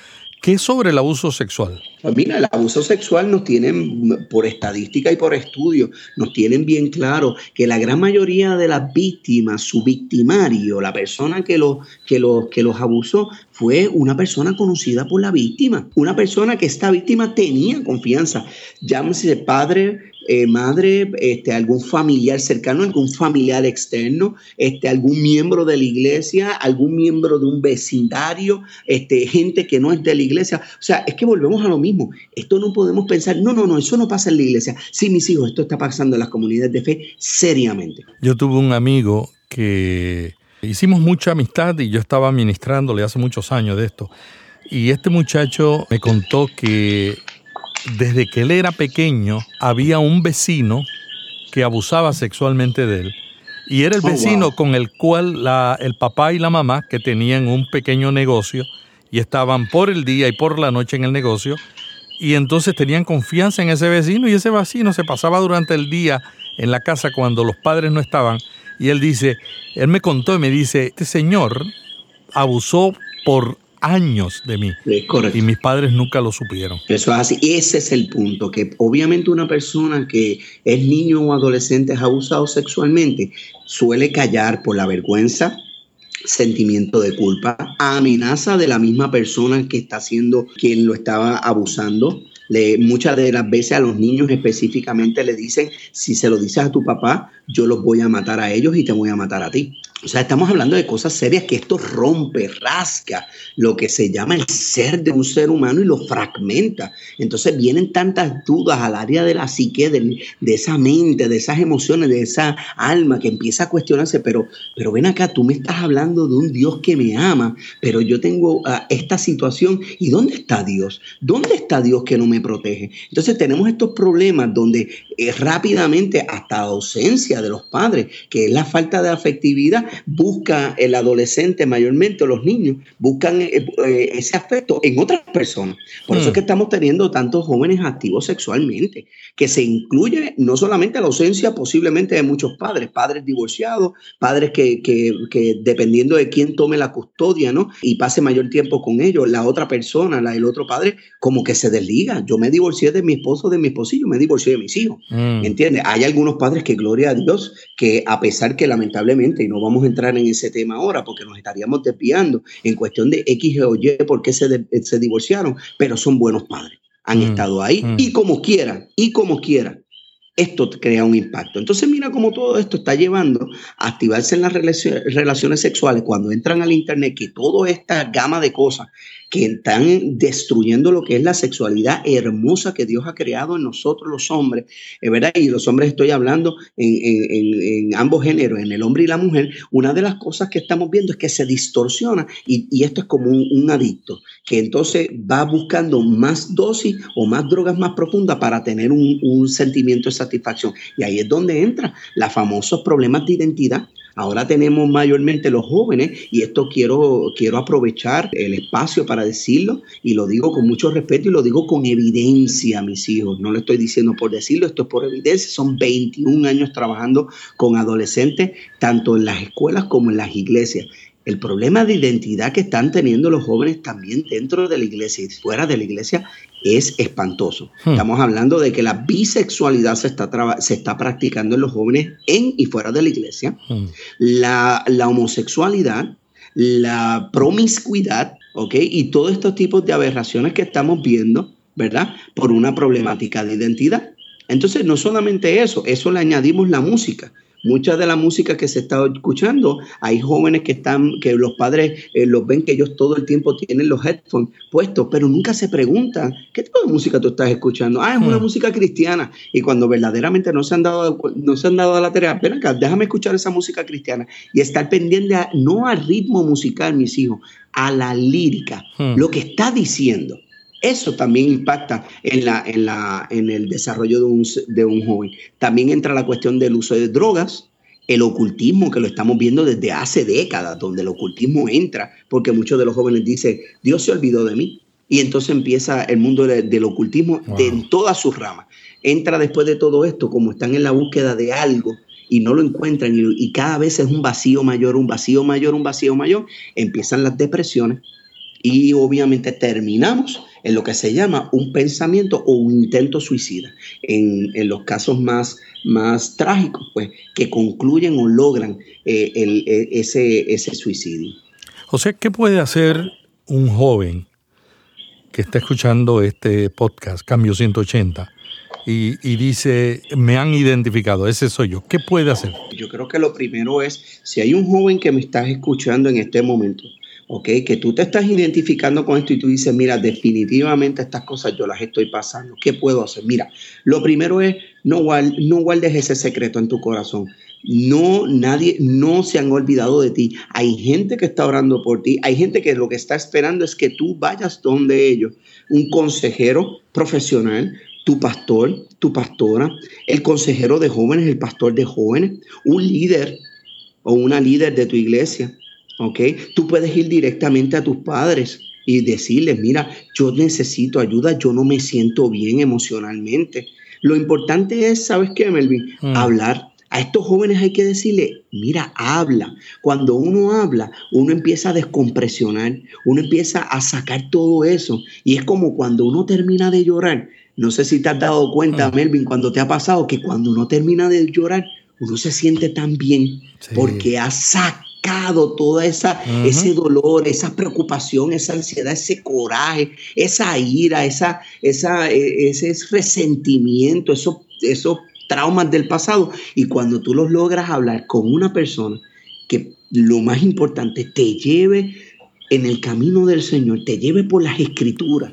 ¿Qué es sobre el abuso sexual? Pues mira, el abuso sexual nos tienen, por estadística y por estudio, nos tienen bien claro que la gran mayoría de las víctimas, su victimario, la persona que, lo, que, lo, que los abusó, fue una persona conocida por la víctima, una persona que esta víctima tenía confianza, llámese padre, eh, madre, este, algún familiar cercano, algún familiar externo, este, algún miembro de la iglesia, algún miembro de un vecindario, este, gente que no es de la iglesia. O sea, es que volvemos a lo mismo. Esto no podemos pensar, no, no, no, eso no pasa en la iglesia. Sí, mis hijos, esto está pasando en las comunidades de fe seriamente. Yo tuve un amigo que hicimos mucha amistad y yo estaba ministrándole hace muchos años de esto. Y este muchacho me contó que desde que él era pequeño había un vecino que abusaba sexualmente de él. Y era el oh, vecino con el cual el papá y la mamá, que tenían un pequeño negocio y estaban por el día y por la noche en el negocio, y entonces tenían confianza en ese vecino y ese vecino se pasaba durante el día en la casa cuando los padres no estaban. Y él dice, él me contó y me dice, este señor abusó por años de mí. Y mis padres nunca lo supieron. Eso es así. Ese es el punto, que obviamente una persona que es niño o adolescente es abusado sexualmente suele callar por la vergüenza, sentimiento de culpa, amenaza de la misma persona que está siendo quien lo estaba abusando. Le, muchas de las veces a los niños específicamente le dicen, si se lo dices a tu papá, yo los voy a matar a ellos y te voy a matar a ti. O sea, estamos hablando de cosas serias que esto rompe, rasca lo que se llama el ser de un ser humano y lo fragmenta. Entonces vienen tantas dudas al área de la psique, de, esa mente, de esas emociones, de esa alma que empieza a cuestionarse, pero, pero ven acá, tú me estás hablando de un Dios que me ama, pero yo tengo ah, esta situación y ¿dónde está Dios? ¿Dónde está Dios que no me protege? Entonces tenemos estos problemas donde eh, rápidamente hasta ausencia de los padres, que es la falta de afectividad, busca el adolescente mayormente, los niños, buscan eh, eh, ese afecto en otras personas. Por eso es que hmm. estamos teniendo tantos jóvenes activos sexualmente, que se incluye no solamente la ausencia posiblemente de muchos padres, padres divorciados, padres que, dependiendo de quién tome la custodia, ¿no? Y pase mayor tiempo con ellos, la otra persona, la, el otro padre, como que se desliga. Yo me divorcié de mi esposo, de mi esposillo, me divorcié de mis hijos. Hmm. ¿Entiendes? Hay algunos padres que, gloria a Dios, que a pesar que lamentablemente, y no vamos a entrar en ese tema ahora porque nos estaríamos desviando en cuestión de X o Y por qué se, se divorciaron, pero son buenos padres, han mm, estado ahí mm. y como quieran, y como quieran. Esto crea un impacto. Entonces mira cómo todo esto está llevando a activarse en las relaciones sexuales cuando entran al Internet, que toda esta gama de cosas que están destruyendo lo que es la sexualidad hermosa que Dios ha creado en nosotros los hombres, es verdad, y los hombres estoy hablando en, ambos géneros, en el hombre y la mujer, una de las cosas que estamos viendo es que se distorsiona y, esto es como un, adicto, que entonces va buscando más dosis o más drogas más profundas para tener un, un sentimiento de Y ahí es donde entra los famosos problemas de identidad Ahora tenemos mayormente los jóvenes y esto quiero, quiero aprovechar el espacio para decirlo y lo digo con mucho respeto y lo digo con evidencia, mis hijos. No lo estoy diciendo por decirlo, esto es por evidencia. Son 21 años trabajando con adolescentes, tanto en las escuelas como en las iglesias el problema de identidad que están teniendo los jóvenes también dentro de la iglesia y fuera de la iglesia es espantoso. Hmm. Estamos hablando de que la bisexualidad se está, se está practicando en los jóvenes en y fuera de la iglesia. Hmm. La, homosexualidad, la promiscuidad, ¿ok? Y todos estos tipos de aberraciones que estamos viendo, ¿verdad? Por una problemática de identidad. Entonces, no solamente eso, eso le añadimos la música. Mucha de la música que se está escuchando, hay jóvenes que están, que los padres eh, los ven que ellos todo el tiempo tienen los headphones puestos, pero nunca se preguntan, ¿qué tipo de música tú estás escuchando? Ah, es una hmm. música cristiana. Y cuando verdaderamente no se han dado, no se han dado a la tarea, ven acá, déjame escuchar esa música cristiana y estar pendiente no al ritmo musical, mis hijos, a la lírica, hmm. lo que está diciendo. Eso también impacta en, la, en, la, en el desarrollo de un, de un joven. También entra la cuestión del uso de drogas, el ocultismo, que lo estamos viendo desde hace décadas, donde el ocultismo entra, porque muchos de los jóvenes dicen, Dios se olvidó de mí. Y entonces empieza el mundo del ocultismo en todas sus ramas. Entra después de todo esto, como están en la búsqueda de algo y no lo encuentran, y, y cada vez es un vacío mayor, un vacío mayor, un vacío mayor, empiezan las depresiones y obviamente terminamos en lo que se llama un pensamiento o un intento suicida. En, los casos más, más trágicos, pues, que concluyen o logran eh, e, ese, ese suicidio. Sea, ¿qué puede hacer un joven que está escuchando este podcast, Cambio 180, y, y, dice, me han identificado, ese soy yo. ¿Qué puede hacer? Yo creo que lo primero es, si hay un joven que me estás escuchando en este momento, ¿ok? Que tú te estás identificando con esto y tú dices, mira, definitivamente estas cosas yo las estoy pasando. ¿Qué puedo hacer? Mira, lo primero es, no, no guardes ese secreto en tu corazón. No, nadie, no se han olvidado de ti. Hay gente que está orando por ti. Hay gente que lo que está esperando es que tú vayas donde ellos. Un consejero profesional, tu pastor, tu pastora, el consejero de jóvenes, el pastor de jóvenes, un líder o una líder de tu iglesia ¿ok? Tú puedes ir directamente a tus padres y decirles, mira, yo necesito ayuda, yo no me siento bien emocionalmente. Lo importante es, ¿sabes qué, Melvin? Mm. Hablar. A estos jóvenes hay que decirle, mira, habla. Cuando uno habla, uno empieza a descompresionar, uno empieza a sacar todo eso. Y es como cuando uno termina de llorar. No sé si te has dado cuenta, mm. Melvin, cuando te ha pasado que cuando uno termina de llorar, uno se siente tan bien porque ha sacado toda esa, ese dolor, esa preocupación, esa ansiedad, ese coraje, esa ira, esa, esa, e, ese resentimiento, esos, esos traumas del pasado. Y cuando tú los logras hablar con una persona que lo más importante te lleve en el camino del Señor, te lleve por las escrituras,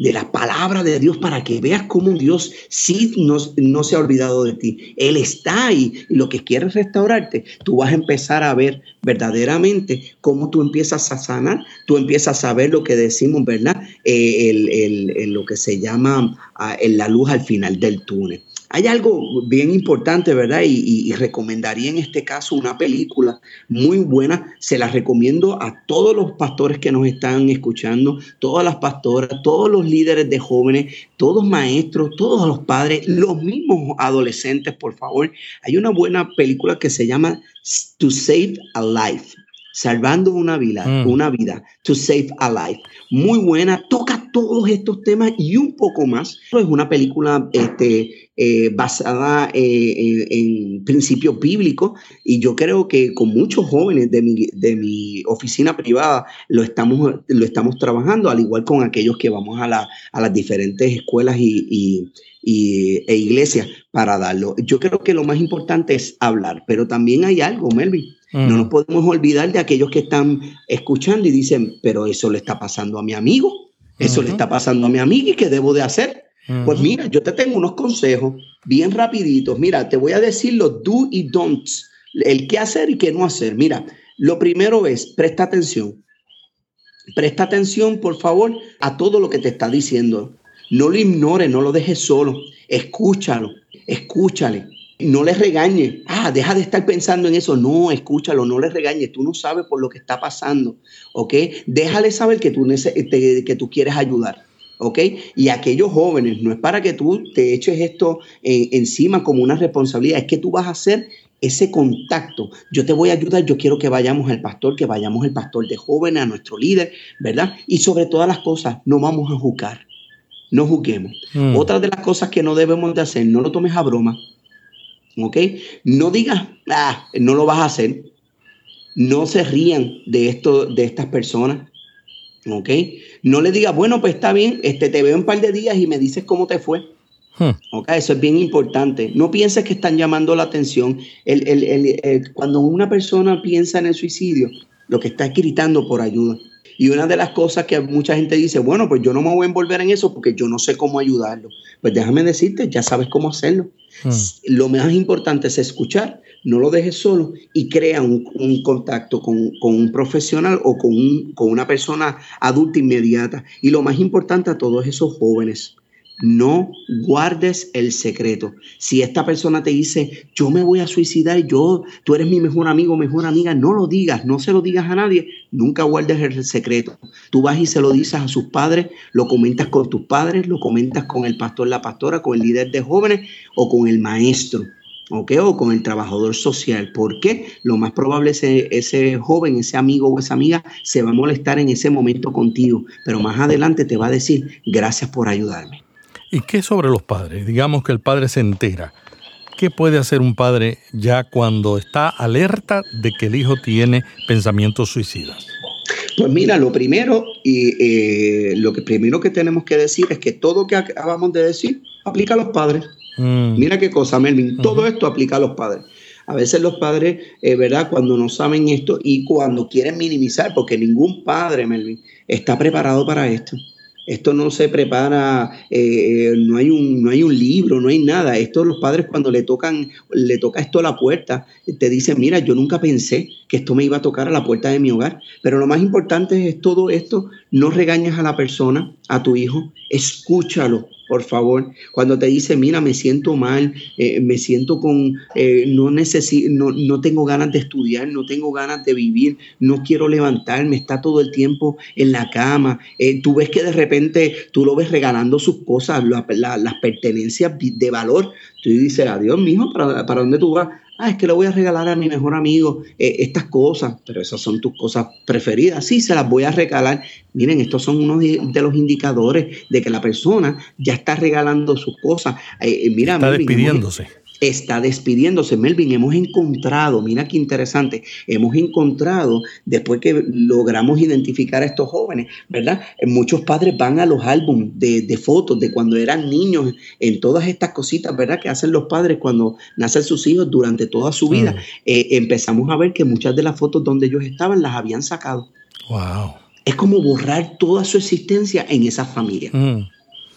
de la palabra de Dios para que veas cómo Dios sí no, no, se ha olvidado de ti. Él está ahí y lo que quiere es restaurarte. Tú vas a empezar a ver verdaderamente cómo tú empiezas a sanar, tú empiezas a ver lo que decimos, ¿verdad? Eh, el, lo que se llama ah, la luz al final del túnel. Hay algo bien importante, ¿verdad? Y, recomendaría en este caso una película muy buena. Se la recomiendo a todos los pastores que nos están escuchando, todas las pastoras, todos los líderes de jóvenes, todos maestros, todos los padres, los mismos adolescentes, por favor. Hay una buena película que se llama To Save a Life salvando una vida, mm. una vida, to save a life. Muy buena, toca todos estos temas y un poco más. Es una película este, eh, basada eh, en, principios bíblicos y yo creo que con muchos jóvenes de mi, de mi oficina privada lo estamos, lo estamos trabajando, al igual con aquellos que vamos a, la, a las diferentes escuelas y, y, e iglesias para darlo. Yo creo que lo más importante es hablar, pero también hay algo, Melvin. No nos podemos olvidar de aquellos que están escuchando y dicen, pero eso le está pasando a mi amigo, eso le está pasando a mi amiga y qué debo de hacer. Pues mira, yo te tengo unos consejos bien rapiditos. Mira, te voy a decir los do y don'ts, el qué hacer y qué no hacer. Mira, lo primero es, presta atención. Presta atención, por favor, a todo lo que te está diciendo. No lo ignores, no lo dejes solo. Escúchalo, escúchale. No le regañes. Ah, deja de estar pensando en eso. No, escúchalo, no le regañes. Tú no sabes por lo que está pasando. ¿Ok? Déjale saber que tú, que tú quieres ayudar. ¿Ok? Y aquellos jóvenes, no es para que tú te eches esto encima como una responsabilidad, es que tú vas a hacer ese contacto. Yo te voy a ayudar, yo quiero que vayamos al pastor, que vayamos al pastor de jóvenes, a nuestro líder, ¿verdad? Y sobre todas las cosas, no vamos a juzgar, no juzguemos. Mm. Otra de las cosas que no debemos de hacer, no lo tomes a broma, ¿ok? No digas, ah, no lo vas a hacer. No se rían de, esto, de estas personas. ¿Ok? No le digas, bueno, pues está bien, este, te veo un par de días y me dices cómo te fue. Hmm. ¿Ok? Eso es bien importante. No pienses que están llamando la atención. cuando una persona piensa en el suicidio, lo que está es gritando por ayuda. Y una de las cosas que mucha gente dice, bueno, pues yo no me voy a envolver en eso porque yo no sé cómo ayudarlo. Pues déjame decirte, ya sabes cómo hacerlo. Hmm. Lo más importante es escuchar, no lo dejes solo y crea un, contacto con, un profesional o con, con una persona adulta inmediata. Y lo más importante a todos esos jóvenes, no guardes el secreto. Si esta persona te dice, yo me voy a suicidar, yo, tú eres mi mejor amigo, mejor amiga, no lo digas, no se lo digas a nadie, nunca guardes el secreto. Tú vas y se lo dices a sus padres, lo comentas con tus padres, lo comentas con el pastor, la pastora, con el líder de jóvenes o con el maestro. ¿Ok? O con el trabajador social. porque Lo más probable es ese, ese joven, ese amigo o esa amiga se va a molestar en ese momento contigo, pero más adelante te va a decir, gracias por ayudarme. ¿Y qué sobre los padres? Digamos que el padre se entera. ¿Qué puede hacer un padre ya cuando está alerta de que el hijo tiene pensamientos suicidas? Pues mira, lo primero y eh, lo que primero que tenemos que decir es que todo lo que acabamos de decir aplica a los padres. Mm. Mira qué cosa, Melvin. Todo esto aplica a los padres. A veces los padres, eh, ¿verdad? Cuando no saben esto y cuando quieren minimizar, porque ningún padre, Melvin, está preparado para esto. Esto no se prepara, eh, no, hay un, no hay un libro, no hay nada. Esto los padres cuando le tocan, le toca esto a la puerta, te dicen, mira, yo nunca pensé que esto me iba a tocar a la puerta de mi hogar. Pero lo más importante es todo esto, no regañas a la persona, a tu hijo, escúchalo, por favor. Cuando te dice, mira, me siento mal, eh, me siento con, eh, no, necesito, no, no, tengo ganas de estudiar, no tengo ganas de vivir, no quiero levantarme, está todo el tiempo en la cama. Eh, tú ves que de repente tú lo ves regalando sus cosas, las pertenencias de valor. Tú dices, adiós, mijo, ¿para, ¿para dónde tú vas? Ah, es que le voy a regalar a mi mejor amigo eh, estas cosas, pero esas son tus cosas preferidas, sí, se las voy a regalar. Miren, estos son unos de, los indicadores de que la persona ya está regalando sus cosas. Eh, eh, mira, está despidiéndose está despidiéndose. Melvin, hemos encontrado, mira qué interesante, hemos encontrado, después que logramos identificar a estos jóvenes, ¿verdad? Muchos padres van a los álbumes de, fotos de cuando eran niños, en todas estas cositas, ¿verdad? Que hacen los padres cuando nacen sus hijos durante toda su vida. Mm. Eh, empezamos a ver que muchas de las fotos donde ellos estaban las habían sacado. Wow. Es como borrar toda su existencia en esa familia. Mm.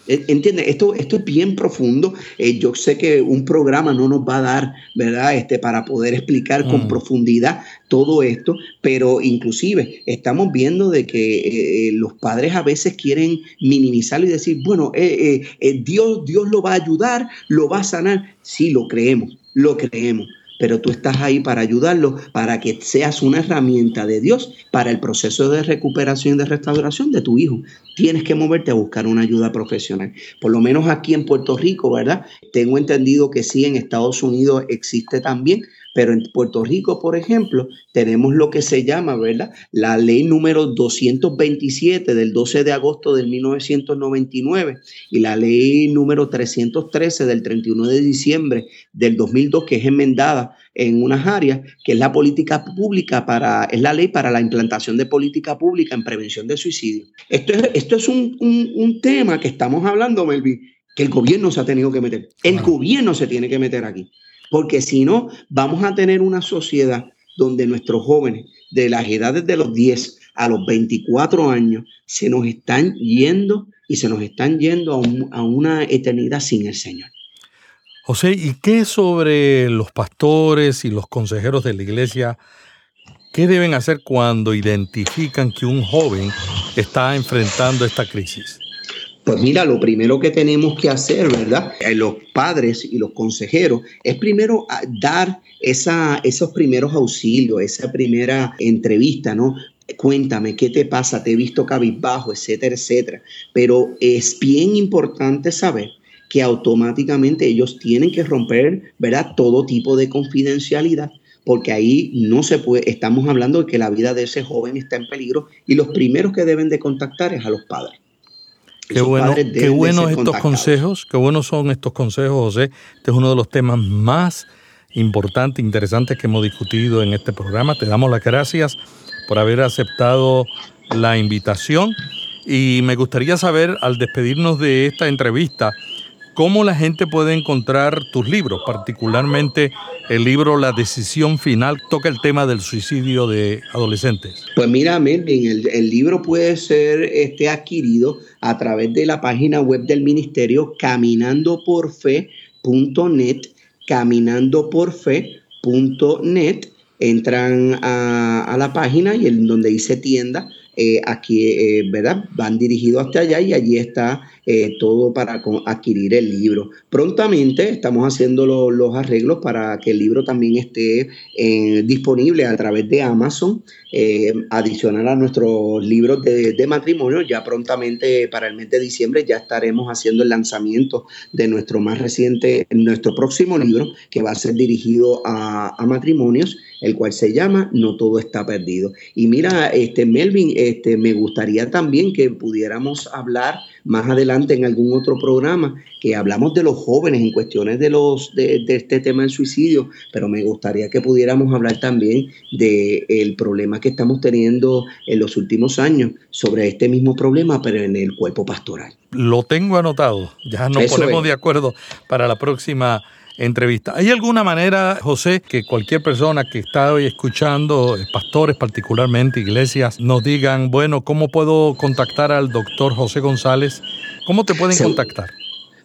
Eh, entiende, esto, esto es bien profundo. Eh, yo sé que un programa no nos va a dar, ¿verdad? Este, para poder explicar con mm. profundidad todo esto, pero inclusive estamos viendo de que eh, los padres a veces quieren minimizarlo y decir, bueno, Dios, Dios lo va a ayudar, lo va a sanar. Sí, lo creemos, lo creemos pero tú estás ahí para ayudarlo, para que seas una herramienta de Dios para el proceso de recuperación y de restauración de tu hijo. Tienes que moverte a buscar una ayuda profesional. Por lo menos aquí en Puerto Rico, ¿verdad? Tengo entendido que sí, en Estados Unidos existe también, Pero en Puerto Rico, por ejemplo, tenemos lo que se llama, ¿verdad? La ley número 227 del 12 de agosto de 1999 y la ley número 313 del 31 de diciembre del 2002, que es enmendada en unas áreas, que es la política pública para, es la ley para la implantación de política pública en prevención de suicidio. Esto es, esto es un, un tema que estamos hablando, Melvin, que el gobierno se ha tenido que meter. El gobierno se tiene que meter aquí. Porque si no, vamos a tener una sociedad donde nuestros jóvenes de las edades de los 10 a los 24 años se nos están yendo y se nos están yendo a, a una eternidad sin el Señor. José, ¿y qué sobre los pastores y los consejeros de la iglesia? ¿Qué deben hacer cuando identifican que un joven está enfrentando esta crisis? Pues mira, lo primero que tenemos que hacer, ¿verdad? Eh, los padres y los consejeros, es primero ah, dar esa, esos primeros auxilios, esa primera entrevista, ¿no? Cuéntame, ¿qué te pasa? Te he visto cabizbajo, etcétera, etcétera. Pero es bien importante saber que automáticamente ellos tienen que romper, ¿verdad? Todo tipo de confidencialidad porque ahí no se puede, estamos hablando de que la vida de ese joven está en peligro y los primeros que deben de contactar es a los padres. Qué bueno, qué buenos estos consejos, qué buenos son estos consejos, José. Este es uno de los temas más importantes, interesantes que hemos discutido en este programa. Te damos las gracias por haber aceptado la invitación y me gustaría saber, al despedirnos de esta entrevista, ¿Cómo la gente puede encontrar tus libros? Particularmente el libro La decisión final toca el tema del suicidio de adolescentes. Pues mira, Melvin, el, el libro puede ser este, adquirido a través de la página web del ministerio caminandoporfe.net, caminandoporfe.net. Entran a, la página y en donde dice tienda, eh, aquí, eh, ¿verdad? Van dirigidos hasta allá y allí está eh, todo para adquirir el libro. Prontamente estamos haciendo los arreglos para que el libro también esté disponible a través de Amazon, adicional a nuestros libros de, matrimonio. Ya prontamente para el mes de diciembre ya estaremos haciendo el lanzamiento de nuestro más reciente, nuestro próximo libro, que va a ser dirigido a, a matrimonios, el cual se llama No todo está perdido. Y mira, este Melvin, este, me gustaría también que pudiéramos hablar más adelante en algún otro programa que hablamos de los jóvenes en cuestiones de los de, este tema del suicidio, pero me gustaría que pudiéramos hablar también del el problema que estamos teniendo en los últimos años sobre este mismo problema, pero en el cuerpo pastoral. Lo tengo anotado, ya nos ponemos de acuerdo para la próxima entrevista. ¿Hay alguna manera, José, que cualquier persona que está hoy escuchando, pastores particularmente, iglesias, nos digan, bueno, ¿cómo puedo contactar al doctor José González? ¿Cómo te pueden contactar?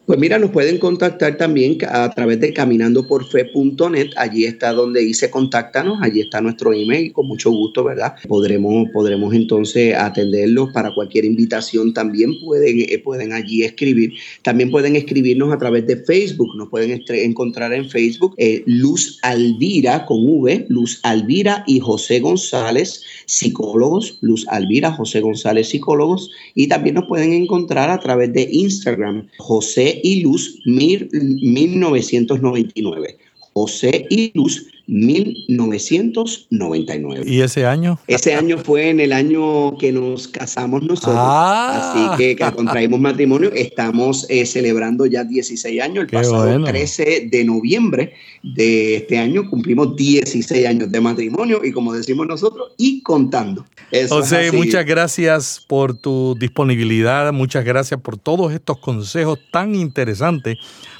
Pues mira, nos pueden contactar también a través de caminandoporfe.net. Allí está donde dice contáctanos, allí está nuestro email, con mucho gusto, ¿verdad? Podremos, podremos entonces atenderlos para cualquier invitación. También pueden, eh, pueden allí escribir. También pueden escribirnos a través de Facebook. Nos pueden encontrar en Facebook eh, Luz Alvira con V, Luz Alvira y José González, psicólogos. Luz Alvira, José González, psicólogos. Y también nos pueden encontrar a través de Instagram, José y Luz 1999. José y Luz 1999. ¿Y ese año? Ese año fue en el año que nos casamos nosotros. Ah. Así que, contraímos matrimonio. Estamos eh, celebrando ya 16 años. El pasado 13 de noviembre de este año cumplimos 16 años de matrimonio y como decimos nosotros, y contando. José, muchas gracias por tu disponibilidad. Muchas gracias por todos estos consejos tan interesantes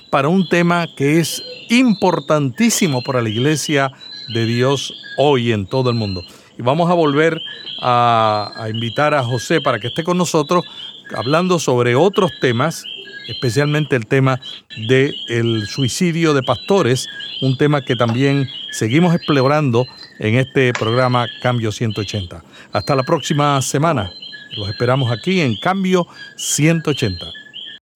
para un tema que es importantísimo para la iglesia de Dios hoy en todo el mundo. Y vamos a volver a, invitar a José para que esté con nosotros hablando sobre otros temas, especialmente el tema del suicidio de pastores, un tema que también seguimos explorando en este programa Cambio 180. Hasta la próxima semana. Los esperamos aquí en Cambio 180.